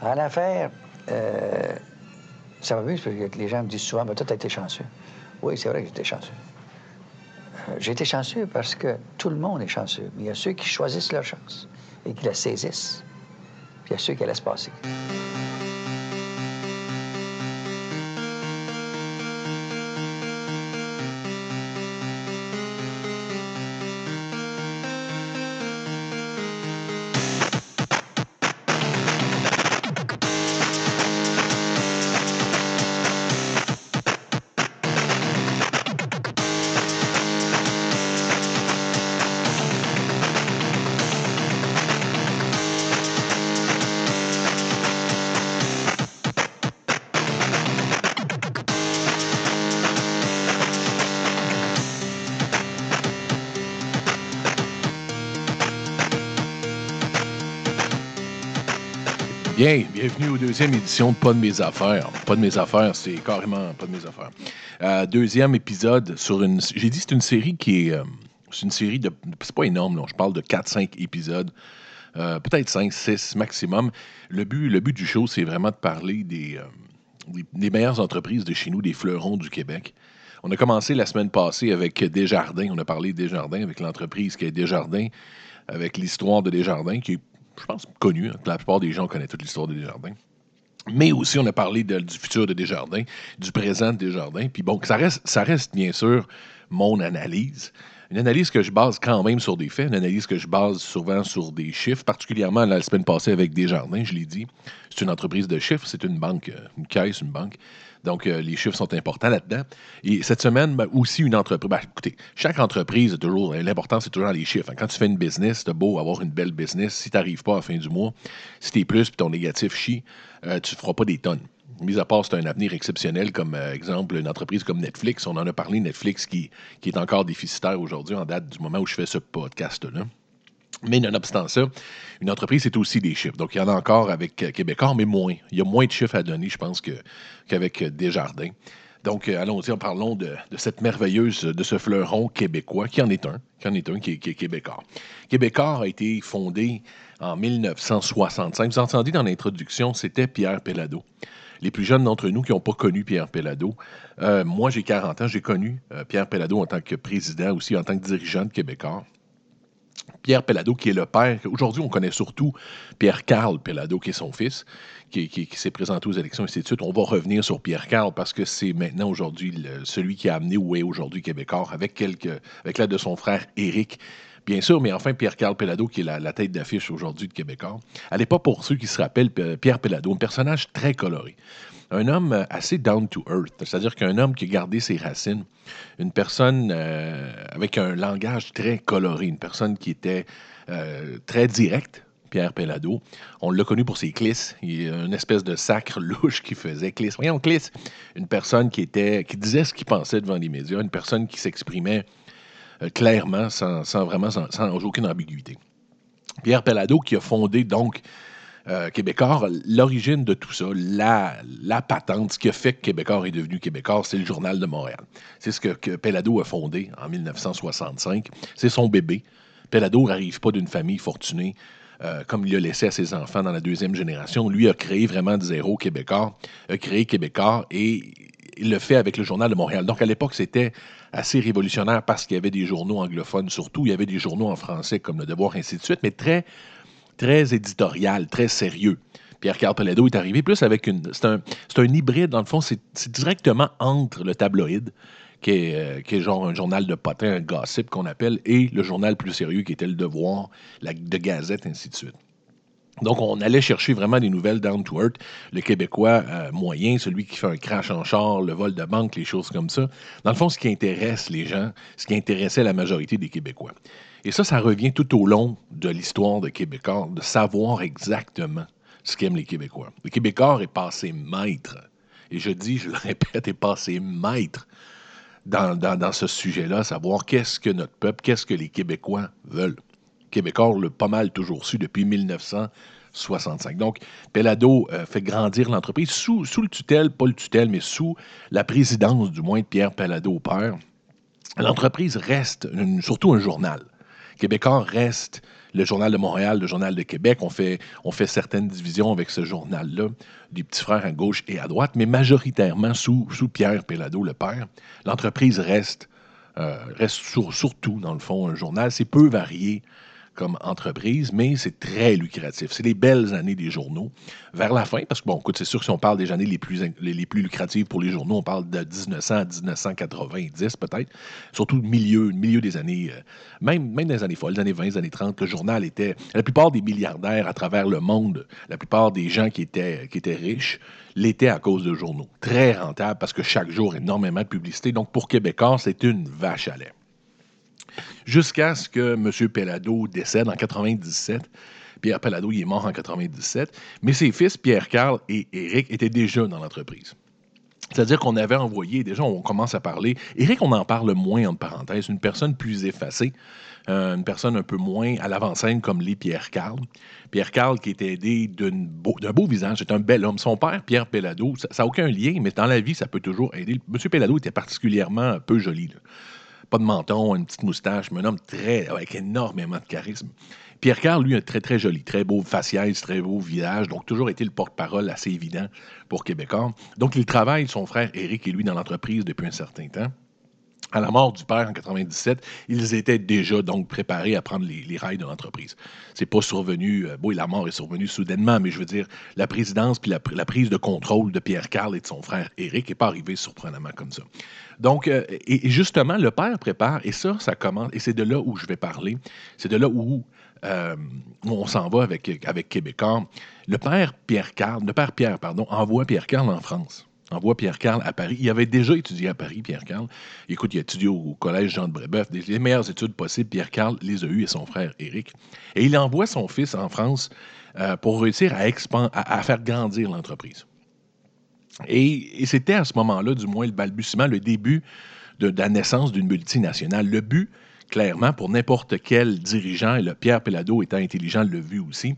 En affaires, euh, ça mieux parce que les gens me disent souvent, ben, toi, t'as été chanceux. Oui, c'est vrai que j'étais chanceux. Euh, J'ai été chanceux parce que tout le monde est chanceux. Mais il y a ceux qui choisissent leur chance et qui la saisissent. Puis il y a ceux qui la laissent passer. Bien, bienvenue aux deuxième édition de Pas de mes affaires. Pas de mes affaires, c'est carrément pas de mes affaires. Euh, deuxième épisode sur une. J'ai dit c'est une série qui est. euh, c'est une série. C'est pas énorme, là. Je parle de 4-5 épisodes. Euh, peut-être 5, 6 maximum. Le but, le but du show, c'est vraiment de parler des, des, des meilleures entreprises de chez nous, des fleurons du Québec. On a commencé la semaine passée avec Desjardins. On a parlé de Desjardins avec l'entreprise qui est Desjardins, avec l'histoire de Desjardins, qui est, je pense, connue. hein. La plupart des gens connaissent toute l'histoire de Desjardins. Mais aussi, on a parlé du futur de Desjardins, du présent de Desjardins. Puis bon, ça reste, ça reste bien sûr mon analyse. Une analyse que je base quand même sur des faits, une analyse que je base souvent sur des chiffres, particulièrement la semaine passée avec Desjardins, je l'ai dit. C'est une entreprise de chiffres, c'est une banque, euh, une caisse, une banque. Donc, euh, les chiffres sont importants là-dedans. Et cette semaine, ben, aussi une entreprise. ben, écoutez, chaque entreprise, l'important, c'est toujours les chiffres. Quand tu fais une business, t'as beau avoir une belle business. Si tu n'arrives pas à la fin du mois, si tu es plus puis ton négatif chie, euh, tu ne feras pas des tonnes. Mis à part, c'est un avenir exceptionnel, comme euh, exemple une entreprise comme Netflix. On en a parlé, Netflix, qui, qui est encore déficitaire aujourd'hui, en date du moment où je fais ce podcast-là. Mais nonobstant ça, une entreprise, c'est aussi des chiffres. Donc, il y en a encore avec euh, Québécois, mais moins. Il y a moins de chiffres à donner, je pense, qu'avec euh, Desjardins. Donc, euh, allons-y, parlons de, cette merveilleuse, de ce fleuron québécois, qui en est un, qui en est un, qui est, Québécois. Québécois a été fondé en 1965. Vous entendez dans l'introduction, c'était Pierre Pellado. Les plus jeunes d'entre nous qui n'ont pas connu Pierre Pellado, moi j'ai 40 ans, j'ai connu Pierre Pellado en tant que président, aussi en tant que dirigeant de Québécois. Pierre Pellado, qui est le père. Aujourd'hui, on connaît surtout Pierre-Carl Pellado, qui est son fils, qui, s'est présenté aux élections, ainsi. On va revenir sur Pierre-Carl parce que c'est maintenant aujourd'hui celui qui a amené où est aujourd'hui Québécois, avec, avec l'aide de son frère Éric. Bien sûr, mais enfin, Pierre-Carl Pellado, qui est la, tête d'affiche aujourd'hui de Québécois. À l'époque, pour ceux qui se rappellent, Pierre Pellado, un personnage très coloré. Un homme euh, assez down to earth, c'est-à-dire qu'un homme qui a gardé ses racines, une personne euh, avec un langage très coloré, une personne qui était euh, très directe, Pierre Pellado. On l'a connu pour ses clisses. Une espèce de sacre louche qui faisait clisse. Voyons, clisse. Une personne qui était, qui disait ce qu'il pensait devant les médias, une personne qui s'exprimait clairement, sans, vraiment, sans, aucune ambiguïté. Pierre Pellado qui a fondé donc euh, Québécois, l'origine de tout ça, la, patente, ce qui a fait que Québécois est devenu Québécois, c'est le Journal de Montréal. C'est ce que, que Pellado a fondé en 1965. C'est son bébé. Pellado n'arrive pas d'une famille fortunée. euh, comme il l'a laissé à ses enfants dans la deuxième génération. Lui a créé vraiment de zéro Québécois, a créé Québécois et il le fait avec le Journal de Montréal. Donc à l'époque, c'était assez révolutionnaire parce qu'il y avait des journaux anglophones surtout. Il y avait des journaux en français comme Le Devoir, ainsi de suite, mais très très éditorial, très sérieux. Pierre Carl Pellado est arrivé plus avec une. C'est un, un hybride, dans le fond, c'est c'est directement entre le tabloïd, qui est, euh, qui est genre un journal de potin, un gossip qu'on appelle, et le journal plus sérieux qui était Le Devoir, la, de Gazette, ainsi de suite. Donc, on allait chercher vraiment des nouvelles down to earth. Le Québécois euh, moyen, celui qui fait un crash en char, le vol de banque, les choses comme ça. Dans le fond, ce qui intéresse les gens, ce qui intéressait la majorité des Québécois. Et ça, ça revient tout au long de l'histoire de Québécois, de savoir exactement ce qu'aiment les Québécois. Le Québécois est passé maître. Et je dis, je le répète, est passé maître dans, ce sujet-là, savoir qu'est-ce que notre peuple, qu'est-ce que les Québécois veulent. Québécois pas mal toujours su depuis 1965. Donc, Pellado euh, fait grandir l'entreprise sous, sous le tutelle, pas le tutelle, mais sous la présidence du moins de Pierre Pellado père. L'entreprise reste surtout un journal Québécois reste le Journal de Montréal, le Journal de Québec. On fait, on fait certaines divisions avec ce journal-là, des petits frères à gauche et à droite, mais majoritairement sous, sous Pierre Pellado, le père. L'entreprise reste, euh, reste surtout, dans le fond, un journal. C'est peu varié comme entreprise, mais c'est très lucratif. C'est les belles années des journaux. Vers la fin, parce que, bon, écoute, c'est sûr que si on parle des années les plus, les, plus lucratives pour les journaux, on parle de 1900 à 1990 peut-être, surtout milieu, milieu des années, euh, même, même dans les années folles, les années 20, les années 30, le journal était, la plupart des milliardaires à travers le monde, la plupart des gens qui étaient, qui étaient riches, l'étaient à cause de journaux. Très rentable parce que chaque jour, énormément de publicité. Donc, pour Québécois, c'est une vache à lait jusqu'à ce que M. Pellado décède en 97. Pierre Pellado, il est mort en 97, mais ses fils, Pierre-Carl et Éric, étaient déjà dans l'entreprise. C'est-à-dire qu'on avait envoyé, déjà on commence à parler, Éric, on en parle moins, entre parenthèses, une personne plus effacée, euh, une personne un peu moins à l'avant-scène comme les Pierre-Carl. Pierre-Carl qui était aidé d'un beau, visage, c'est un bel homme. Son père, Pierre Pellado, ça n'a aucun lien, mais dans la vie, ça peut toujours aider. M. Pellado était particulièrement peu joli pas de menton, une petite moustache, mais un homme très, avec énormément de charisme. Pierre Carl, lui, un très, très joli, très beau faciès, très beau visage, donc toujours été le porte-parole assez évident pour Québécois. Donc, il travaille, son frère Éric et lui, dans l'entreprise depuis un certain temps. À la mort du père en 97, ils étaient déjà donc préparés à prendre les, rails de l'entreprise. C'est pas survenu, euh, bon, la mort est survenue soudainement, mais je veux dire, la présidence puis la, prise de contrôle de Pierre Carl et de son frère Éric n'est pas arrivée surprenamment comme ça. Donc, euh, et, justement, le père prépare, et ça, ça commence, et c'est de là où je vais parler, c'est de là où euh, on s'en va avec, avec Québécois. Le père Pierre Carl, le père Pierre, pardon, envoie Pierre Carl en France. Envoie Pierre Carl à Paris. Il avait déjà étudié à Paris, Pierre Carl. Écoute, il a étudié au, collège Jean de Brébeuf. Les meilleures études possibles, Pierre Carl les a eues et son frère Éric. Et il envoie son fils en France euh, pour réussir à, faire grandir l'entreprise. Et, c'était à ce moment-là, du moins, le balbutiement, le début de, la naissance d'une multinationale. Le but, clairement, pour n'importe quel dirigeant, et le Pierre Pellado étant intelligent le vu aussi,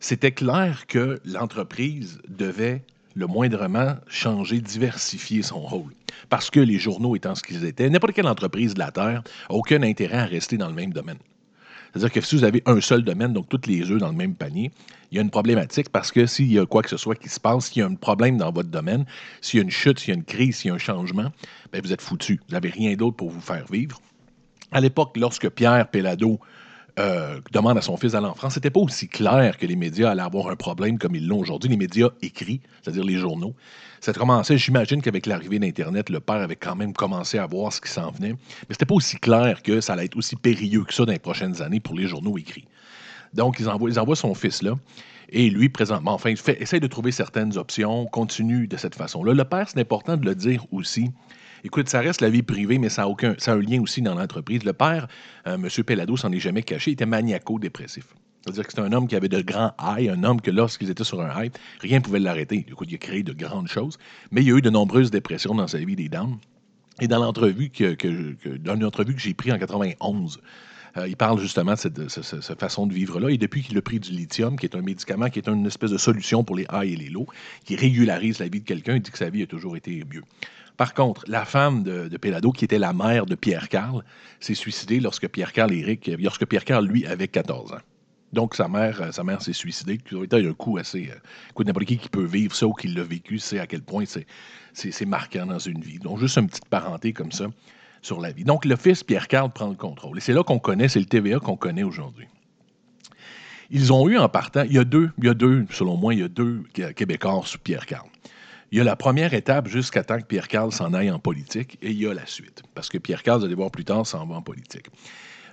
c'était clair que l'entreprise devait le moindrement changer, diversifier son rôle. Parce que les journaux étant ce qu'ils étaient, n'importe quelle entreprise de la Terre n'a aucun intérêt à rester dans le même domaine. C'est-à-dire que si vous avez un seul domaine, donc toutes les œufs dans le même panier, il y a une problématique parce que s'il y a quoi que ce soit qui se passe, s'il y a un problème dans votre domaine, s'il y a une chute, s'il y a une crise, s'il y a un changement, bien, vous êtes foutu. Vous n'avez rien d'autre pour vous faire vivre. À l'époque, lorsque Pierre Pellado euh, demande à son fils d'aller en France, c'était pas aussi clair que les médias allaient avoir un problème comme ils l'ont aujourd'hui. Les médias écrits, c'est-à-dire les journaux. Ça commençait, j'imagine qu'avec l'arrivée d'Internet, le père avait quand même commencé à voir ce qui s'en venait. Mais c'était pas aussi clair que ça allait être aussi périlleux que ça dans les prochaines années pour les journaux écrits. Donc, ils envoient, son fils là. Et lui, présentement, enfin, fait, essaye de trouver certaines options, continue de cette façon-là. Le père, c'est important de le dire aussi, Écoute, ça reste la vie privée, mais ça a, aucun, ça a un lien aussi dans l'entreprise. Le père, euh, M. Pellado, s'en est jamais caché, était maniaco-dépressif. C'est-à-dire que c'est un homme qui avait de grands highs, un homme que lorsqu'ils étaient sur un high, rien ne pouvait l'arrêter. Écoute, il a créé de grandes choses, mais il y a eu de nombreuses dépressions dans sa vie, des dames. Et dans l'entrevue que, que, j'ai prise en 91, euh, il parle justement de cette, façon de vivre-là. Et depuis qu'il a pris du lithium, qui est un médicament, qui est une espèce de solution pour les highs et les lows, qui régularise la vie de quelqu'un, il dit que sa vie a toujours été mieux. Par contre, la femme de, de qui était la mère de Pierre Carl, s'est suicidée lorsque Pierre Carl Eric, lorsque Pierre Carl, lui, avait 14 ans. Donc, sa mère, euh, sa mère s'est suicidée. Ça a un coup assez. Euh, écoute, n'importe qui qui peut vivre ça ou qui l'a vécu sait à quel point c'est marquant dans une vie. Donc, juste une petite parenté comme ça sur la vie. Donc, le fils Pierre Carl prend le contrôle. Et c'est là qu'on connaît, c'est le TVA qu'on connaît aujourd'hui. Ils ont eu en partant, il y a deux, il y a deux, selon moi, il y a deux Québécois sous Pierre Carl. Il y a la première étape jusqu'à temps que Pierre Carl s'en aille en politique et il y a la suite. Parce que Pierre Carl, vous allez voir plus tard, s'en va en politique.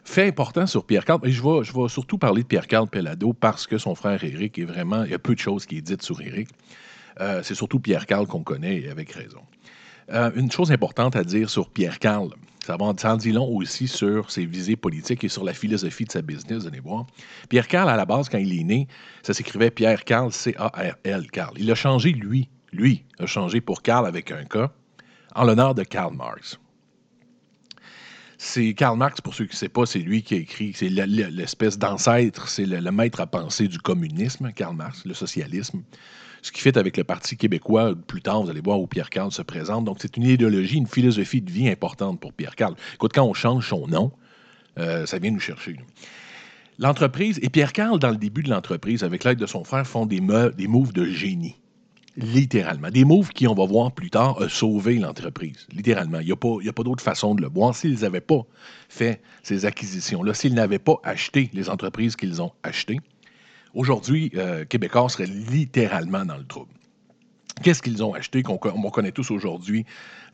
Fait important sur Pierre Carl, et je vais, je vais surtout parler de Pierre Carl Pellado parce que son frère Éric est vraiment. Il y a peu de choses qui est dites sur Éric. Euh, c'est surtout Pierre Carl qu'on connaît et avec raison. Euh, une chose importante à dire sur Pierre Carl, ça, en dit long aussi sur ses visées politiques et sur la philosophie de sa business, vous allez voir. Pierre Carl, à la base, quand il est né, ça s'écrivait Pierre Carl, C-A-R-L, Carl. Il a changé, lui, lui, a changé pour Karl avec un K, en l'honneur de Karl Marx. C'est Karl Marx, pour ceux qui ne savent pas, c'est lui qui a écrit, c'est l'espèce d'ancêtre, c'est le, maître à penser du communisme, Karl Marx, le socialisme. Ce qui fait avec le Parti québécois, plus tard, vous allez voir où Pierre Carl se présente. Donc, c'est une idéologie, une philosophie de vie importante pour Pierre Carl. Écoute, quand on change son nom, Euh, ça vient nous chercher. L'entreprise, et Pierre-Carl, dans le début de l'entreprise, avec l'aide de son frère, font des, des moves de génie. Littéralement. Des moves qui, on va voir plus tard, a sauvé l'entreprise. Littéralement. Il n'y a pas, d'autre façon de le voir. S'ils n'avaient pas fait ces acquisitions-là, s'ils n'avaient pas acheté les entreprises qu'ils ont achetées, aujourd'hui, euh, Québécois serait littéralement dans le trouble. Qu'est-ce qu'ils ont acheté, qu'on connaît tous aujourd'hui,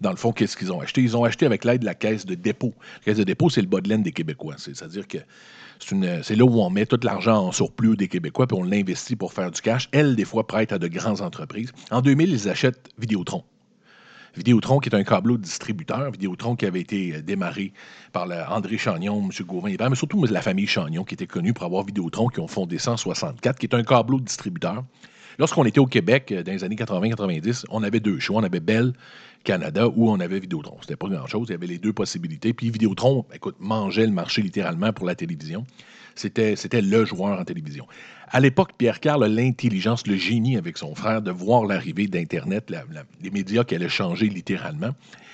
dans le fond, qu'est-ce qu'ils ont acheté? Ils ont acheté avec l'aide de la caisse de dépôt. La caisse de dépôt, c'est le bas de laine des Québécois. C'est-à-dire que c'est là où on met tout l'argent en surplus des Québécois, puis on l'investit pour faire du cash. Elle, des fois, prête à de grandes entreprises. En 2000, ils achètent Vidéotron. Vidéotron, qui est un câbleau distributeur, Vidéotron qui avait été euh, démarré par André Chagnon, M. Gauvin, mais surtout la famille Chagnon, qui était connue pour avoir Vidéotron, qui ont fondé 164, qui est un câbleau distributeur. Lorsqu'on était au Québec euh, dans les années 80-90, on avait deux choix. On avait Bell Canada ou on avait Vidéotron. C'était pas grand-chose. Il y avait les deux possibilités. Puis Vidéotron, écoute, mangeait le marché littéralement pour la télévision. C'était, le joueur en télévision. À l'époque, Pierre Carl a l'intelligence, le génie avec son frère de voir l'arrivée d'Internet, les médias qui allaient changer littéralement.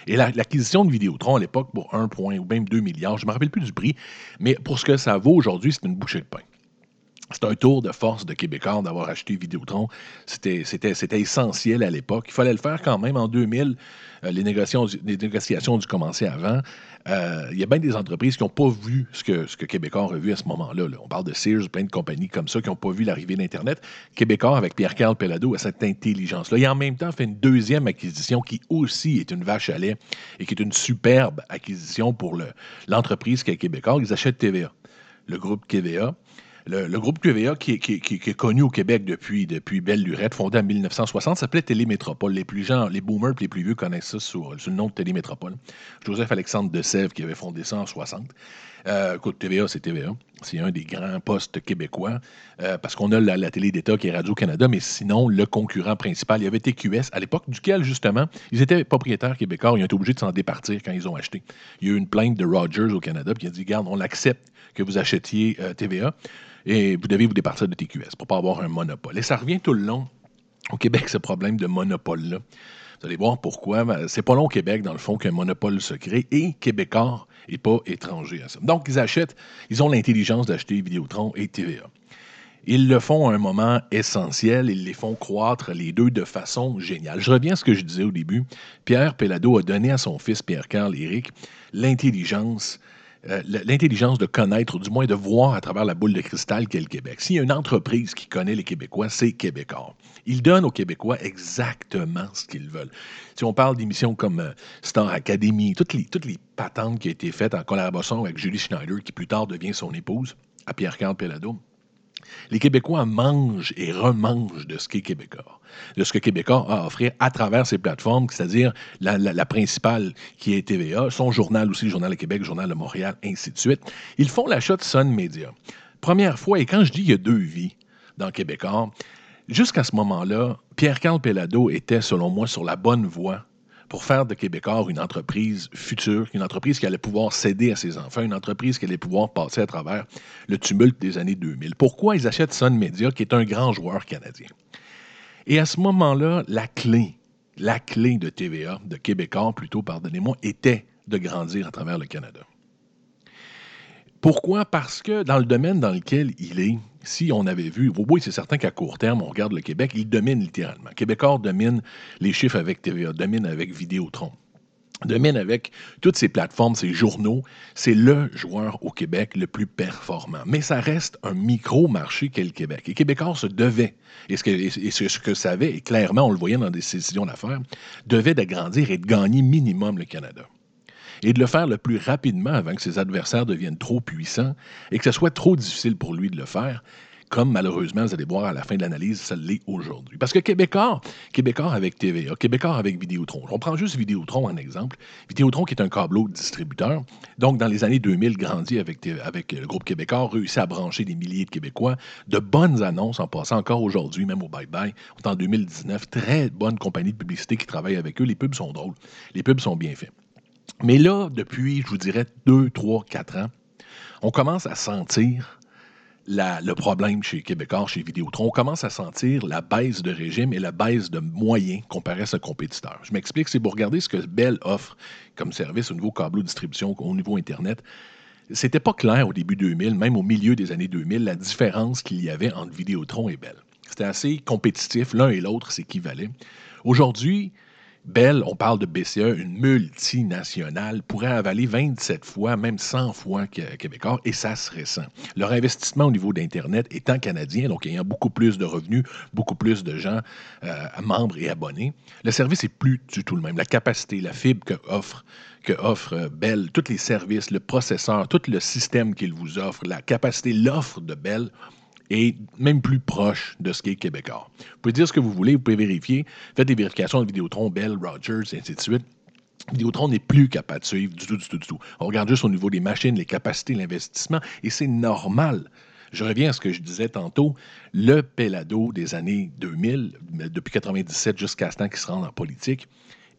Et l'acquisition de Vidéotron à l'époque pour 1 point ou même 2 milliards, je ne me rappelle plus du prix, mais pour ce que ça vaut aujourd'hui, c'est une bouchée de pain. C'est un tour de force de Québécois d'avoir acheté Vidéotron. C'était, essentiel à l'époque. Il fallait le faire quand même. En 2000, euh, les, négociations, ont dû commencer avant. Euh, il y a bien des entreprises qui n'ont pas vu ce que, ce Québécois a vu à ce moment-là. On parle de Sears, plein de compagnies comme ça qui n'ont pas vu l'arrivée d'Internet. Québécois, avec Pierre-Carl Pellado, a cette intelligence-là. A en même temps fait une deuxième acquisition qui aussi est une vache à lait et qui est une superbe acquisition pour l'entreprise qui est Québécois. Ils achètent TVA, le groupe TVA le, groupe QVA, qui, est connu au Québec depuis, depuis Belle Lurette, fondé en 1960, s'appelait Télémétropole. Les plus gens, les boomers les plus vieux connaissent ça sous, le nom de Télémétropole. Joseph-Alexandre de Sèvres qui avait fondé ça en 60. Euh, écoute, TVA, c'est TVA. C'est un des grands postes québécois euh, parce qu'on a la, télé d'État qui est Radio-Canada, mais sinon, le concurrent principal, il y avait TQS, à l'époque duquel, justement, ils étaient propriétaires québécois. Ils ont été obligés de s'en départir quand ils ont acheté. Il y a eu une plainte de Rogers au Canada, puis il a dit Garde, on accepte que vous achetiez euh, TVA et vous devez vous départir de TQS pour ne pas avoir un monopole. Et ça revient tout le long au Québec, ce problème de monopole-là. Vous allez voir pourquoi. Ben, c'est pas long au Québec, dans le fond, qu'un monopole se crée et Québécois n'est pas étranger à ça. Donc, ils achètent, ils ont l'intelligence d'acheter Vidéotron et TVA. Ils le font à un moment essentiel, ils les font croître les deux de façon géniale. Je reviens à ce que je disais au début. Pierre Pellado a donné à son fils Pierre-Carl Éric l'intelligence euh, l'intelligence de connaître, ou du moins de voir à travers la boule de cristal qu'est le Québec. S'il y a une entreprise qui connaît les Québécois, c'est Québécois. Ils donnent aux Québécois exactement ce qu'ils veulent. Si on parle d'émissions comme euh, Star Academy, toutes les, toutes les patentes qui ont été faites en collaboration avec Julie Schneider, qui plus tard devient son épouse, à Pierre-Carl Pellado, les Québécois mangent et remangent de ce qu'est Québécois, de ce que Québécois a à offrir à travers ses plateformes, c'est-à-dire la, principale qui est TVA, son journal aussi, le Journal de Québec, le Journal de Montréal, ainsi de suite. Ils font l'achat de Sun Media. Première fois, et quand je dis il y a deux vies dans Québécois, jusqu'à ce moment-là, Pierre-Carl Pellado était, selon moi, sur la bonne voie pour faire de Québécois une entreprise future, une entreprise qui allait pouvoir céder à ses enfants, une entreprise qui allait pouvoir passer à travers le tumulte des années 2000. Pourquoi ils achètent Sun Media, qui est un grand joueur canadien? Et à ce moment-là, la clé, la clé de TVA, de Québécois plutôt, pardonnez-moi, était de grandir à travers le Canada. Pourquoi? Parce que dans le domaine dans lequel il est, si on avait vu, oui, c'est certain qu'à court terme, on regarde le Québec, il domine littéralement. Québécois domine les chiffres avec TVA, domine avec Vidéotron domine avec toutes ces plateformes, ces journaux, c'est le joueur au Québec le plus performant. Mais ça reste un micro-marché qu'est le Québec. Et Québécois se devait, et ce que, et ce que savait, et clairement on le voyait dans des décisions d'affaires, devait d'agrandir et de gagner minimum le Canada et de le faire le plus rapidement avant que ses adversaires deviennent trop puissants et que ce soit trop difficile pour lui de le faire, comme malheureusement, vous allez voir à la fin de l'analyse, ça l'est aujourd'hui. Parce que Québécois, Québécois avec TVA, Québécois avec Vidéotron, on prend juste Vidéotron en exemple. Vidéotron qui est un câbleau distributeur, donc dans les années 2000, grandit avec, le groupe Québécois, réussit à brancher des milliers de Québécois, de bonnes annonces en passant encore aujourd'hui, même au bye-bye, en 2019, très bonne compagnie de publicité qui travaille avec eux, les pubs sont drôles, les pubs sont bien faits. Mais là, depuis, je vous dirais, deux, trois, quatre ans, on commence à sentir le problème chez Québécois, chez Vidéotron. On commence à sentir la baisse de régime et la baisse de moyens comparé à ce compétiteur. Je m'explique, c'est pour regarder ce que Bell offre comme service au niveau câble distribution, au niveau Internet. c'était pas clair au début 2000, même au milieu des années 2000, la différence qu'il y avait entre Vidéotron et Bell. C'était assez compétitif, l'un et l'autre s'équivalaient. Aujourd'hui, Bell, on parle de BCE, une multinationale, pourrait avaler 27 fois, même 100 fois Québécois, et ça serait ça. Leur investissement au niveau d'Internet étant canadien, donc ayant beaucoup plus de revenus, beaucoup plus de gens euh, membres et abonnés, le service est plus du tout le même. La capacité, la fibre que offre euh, Bell, tous les services, le processeur, tout le système qu'il vous offre, la capacité, l'offre de Bell est même plus proche de ce qu'est Québécois. Vous pouvez dire ce que vous voulez, vous pouvez vérifier, faites des vérifications de Vidéotron, Bell, Rogers, et ainsi de suite. Vidéotron n'est plus capable de suivre du tout, du tout, du tout. On regarde juste au niveau des machines, les capacités, l'investissement, et c'est normal. Je reviens à ce que je disais tantôt, le Pelado des années 2000, depuis 97 jusqu'à ce temps qu'il se rende en politique,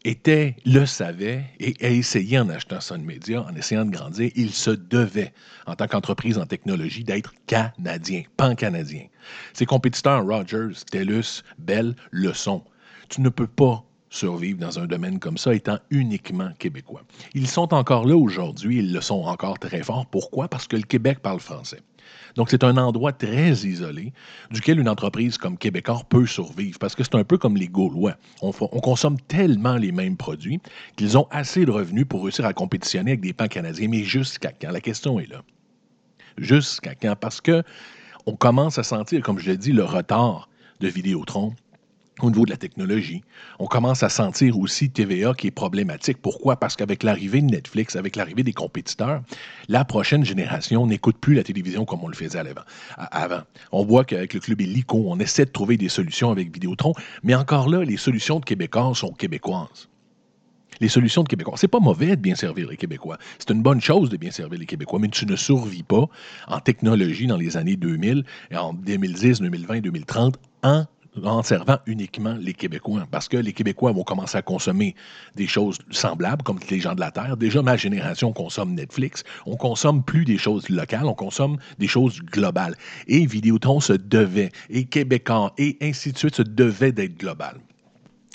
était, le savait et a essayé en achetant Sun Media, en essayant de grandir, il se devait, en tant qu'entreprise en technologie, d'être canadien, pan-canadien. Ses compétiteurs Rogers, TELUS, Bell le sont. Tu ne peux pas survivre dans un domaine comme ça étant uniquement québécois. Ils sont encore là aujourd'hui, ils le sont encore très fort. Pourquoi? Parce que le Québec parle français. Donc, c'est un endroit très isolé duquel une entreprise comme Québécois peut survivre parce que c'est un peu comme les Gaulois. On, consomme tellement les mêmes produits qu'ils ont assez de revenus pour réussir à compétitionner avec des pans canadiens. Mais jusqu'à quand? La question est là. Jusqu'à quand? Parce que on commence à sentir, comme je l'ai dit, le retard de Vidéotron au niveau de la technologie. On commence à sentir aussi TVA qui est problématique. Pourquoi? Parce qu'avec l'arrivée de Netflix, avec l'arrivée des compétiteurs, la prochaine génération n'écoute plus la télévision comme on le faisait avant. On voit qu'avec le club Illico, on essaie de trouver des solutions avec Vidéotron, mais encore là, les solutions de Québécois sont québécoises. Les solutions de Québécois. C'est pas mauvais de bien servir les Québécois. C'est une bonne chose de bien servir les Québécois, mais tu ne survis pas en technologie dans les années 2000, et en 2010, 2020, 2030 en en servant uniquement les Québécois, parce que les Québécois vont commencer à consommer des choses semblables, comme les gens de la Terre. Déjà, ma génération consomme Netflix. On consomme plus des choses locales, on consomme des choses globales. Et Vidéotron se devait, et Québécois, et ainsi de suite, se devait d'être global.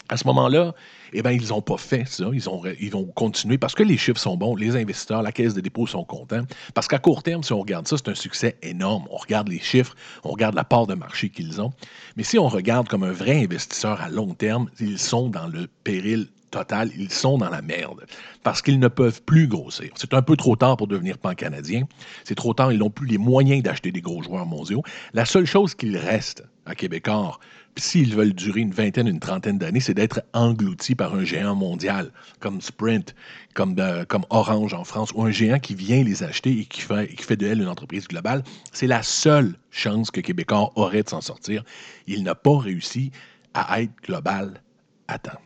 À ce moment-là, eh bien, ils n'ont pas fait ça. Ils, ont, ils vont continuer parce que les chiffres sont bons, les investisseurs, la caisse de dépôt sont contents. Parce qu'à court terme, si on regarde ça, c'est un succès énorme. On regarde les chiffres, on regarde la part de marché qu'ils ont. Mais si on regarde comme un vrai investisseur à long terme, ils sont dans le péril total, ils sont dans la merde parce qu'ils ne peuvent plus grossir. C'est un peu trop tard pour devenir pan-canadien. C'est trop tard, ils n'ont plus les moyens d'acheter des gros joueurs mondiaux. La seule chose qu'il reste à Québécois, s'ils veulent durer une vingtaine, une trentaine d'années, c'est d'être engloutis par un géant mondial comme Sprint, comme, euh, comme Orange en France, ou un géant qui vient les acheter et qui fait, qui fait de elle une entreprise globale. C'est la seule chance que Québécois aurait de s'en sortir. Il n'a pas réussi à être global à temps.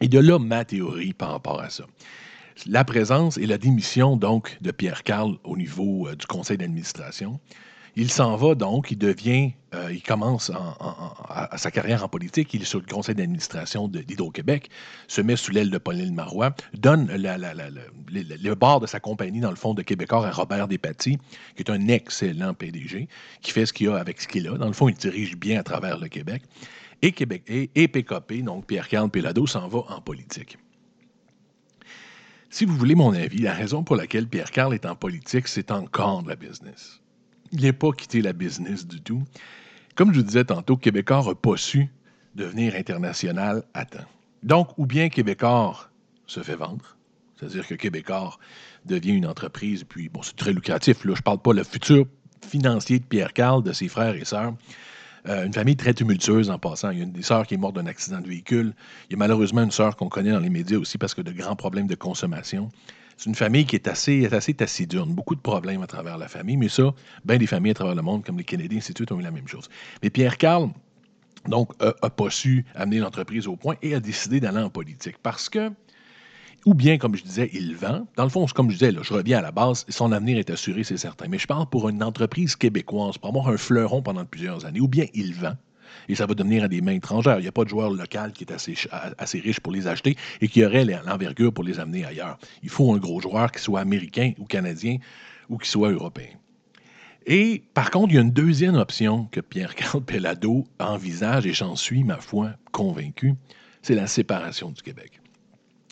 Et de là, ma théorie par rapport à ça. La présence et la démission, donc, de Pierre Carl au niveau euh, du conseil d'administration. Il s'en va donc, il devient, euh, il commence sa carrière en politique, il est sur le conseil d'administration d'Hydro-Québec, se met sous l'aile de Pauline Marois, donne le, bord de sa compagnie, dans le fond, de Québécois à Robert Despatie, qui est un excellent PDG, qui fait ce qu'il a avec ce qu'il a. Dans le fond, il dirige bien à travers le Québec. Et, Québec, PKP, donc Pierre-Carl Pellado, s'en va en politique. Si vous voulez mon avis, la raison pour laquelle Pierre-Carl est en politique, c'est encore de la business il n'est pas quitté la business du tout. Comme je vous disais tantôt, Québécois n'a pas su devenir international à temps. Donc, ou bien Québécois se fait vendre, c'est-à-dire que Québécois devient une entreprise, puis bon, c'est très lucratif. Là, je ne parle pas le futur financier de Pierre Carl, de ses frères et sœurs. Euh, une famille très tumultueuse en passant. Il y a une des sœurs qui est morte d'un accident de véhicule. Il y a malheureusement une sœur qu'on connaît dans les médias aussi parce que de grands problèmes de consommation. C'est une famille qui est assez, assez taciturne, beaucoup de problèmes à travers la famille, mais ça, bien des familles à travers le monde, comme les ainsi de ont eu la même chose. Mais Pierre Carl, donc, n'a pas su amener l'entreprise au point et a décidé d'aller en politique parce que, ou bien, comme je disais, il vend. Dans le fond, comme je disais, je reviens à la base, son avenir est assuré, c'est certain. Mais je parle pour une entreprise québécoise, pour avoir un fleuron pendant plusieurs années, ou bien il vend et ça va devenir à des mains étrangères. Il n'y a pas de joueur local qui est assez, riche pour les acheter et qui aurait l'envergure pour les amener ailleurs. Il faut un gros joueur qui soit américain ou canadien ou qui soit européen. Et par contre, il y a une deuxième option que Pierre-Carl Pellado envisage, et j'en suis, ma foi, convaincu, c'est la séparation du Québec.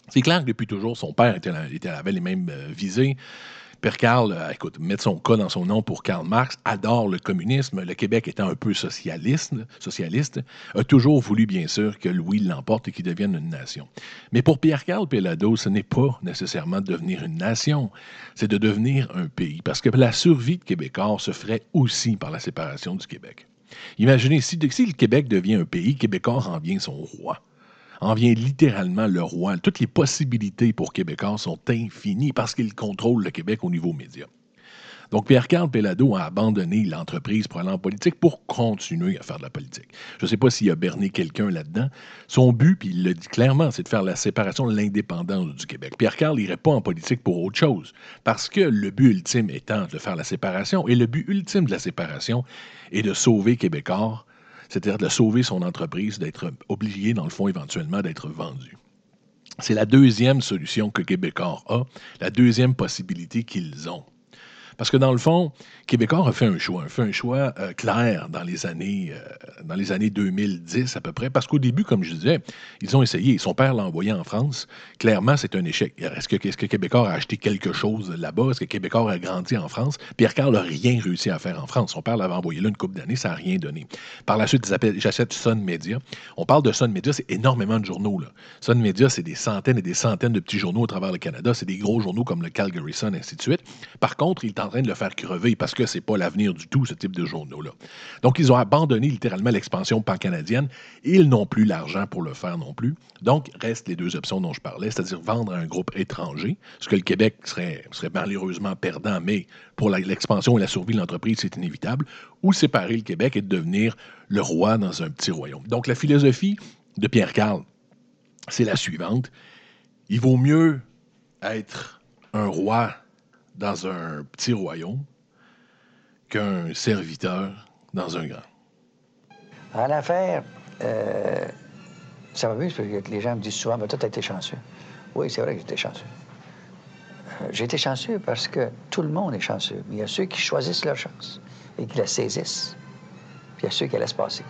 C'est clair que depuis toujours, son père était, avait les mêmes euh, visées. Père Carl, euh, écoute, mettre son cas dans son nom pour Karl Marx, adore le communisme. Le Québec étant un peu socialiste, socialiste a toujours voulu, bien sûr, que Louis l'emporte et qu'il devienne une nation. Mais pour Pierre-Carl Pellado, ce n'est pas nécessairement de devenir une nation, c'est de devenir un pays. Parce que la survie de Québécois se ferait aussi par la séparation du Québec. Imaginez, si, si le Québec devient un pays, Québécois en vient son roi en vient littéralement le roi. Toutes les possibilités pour Québécois sont infinies parce qu'il contrôle le Québec au niveau média. Donc, Pierre-Carl Pellado a abandonné l'entreprise pour aller en politique pour continuer à faire de la politique. Je ne sais pas s'il a berné quelqu'un là-dedans. Son but, puis il le dit clairement, c'est de faire la séparation de l'indépendance du Québec. Pierre-Carl n'irait pas en politique pour autre chose, parce que le but ultime étant de faire la séparation, et le but ultime de la séparation est de sauver Québécois c'est-à-dire de sauver son entreprise, d'être obligé, dans le fond, éventuellement, d'être vendu. C'est la deuxième solution que Québécois a, la deuxième possibilité qu'ils ont. Parce que dans le fond, Québécois a fait un choix, a fait un choix euh, clair dans les années euh, dans les années 2010 à peu près, parce qu'au début, comme je disais, ils ont essayé. Son père l'a envoyé en France. Clairement, c'est un échec. Est-ce que, est Québécois a acheté quelque chose là-bas? Est-ce que Québécois a grandi en France? Pierre-Carl n'a rien réussi à faire en France. Son père l'avait envoyé là une couple d'années, ça n'a rien donné. Par la suite, j'achète Sun Media. On parle de Sun Media, c'est énormément de journaux. Là. Sun Media, c'est des centaines et des centaines de petits journaux à travers le Canada. C'est des gros journaux comme le Calgary Sun, ainsi de suite. Par contre, il est en train de le faire crever parce que c'est pas l'avenir du tout, ce type de journaux-là. Donc, ils ont abandonné littéralement l'expansion pan-canadienne ils n'ont plus l'argent pour le faire non plus. Donc, restent les deux options dont je parlais, c'est-à-dire vendre à un groupe étranger, ce que le Québec serait, serait malheureusement perdant, mais pour l'expansion et la survie de l'entreprise, c'est inévitable, ou séparer le Québec et devenir le roi dans un petit royaume. Donc, la philosophie de Pierre Carl, c'est la suivante. Il vaut mieux être un roi dans un petit royaume qu'un serviteur dans un grand. En affaires, euh, ça mieux parce que les gens me disent souvent, mais toi, tu été chanceux. Oui, c'est vrai que j'étais chanceux. Euh, j'ai été chanceux parce que tout le monde est chanceux. Mais il y a ceux qui choisissent leur chance et qui la saisissent. Puis il y a ceux qui laissent passer.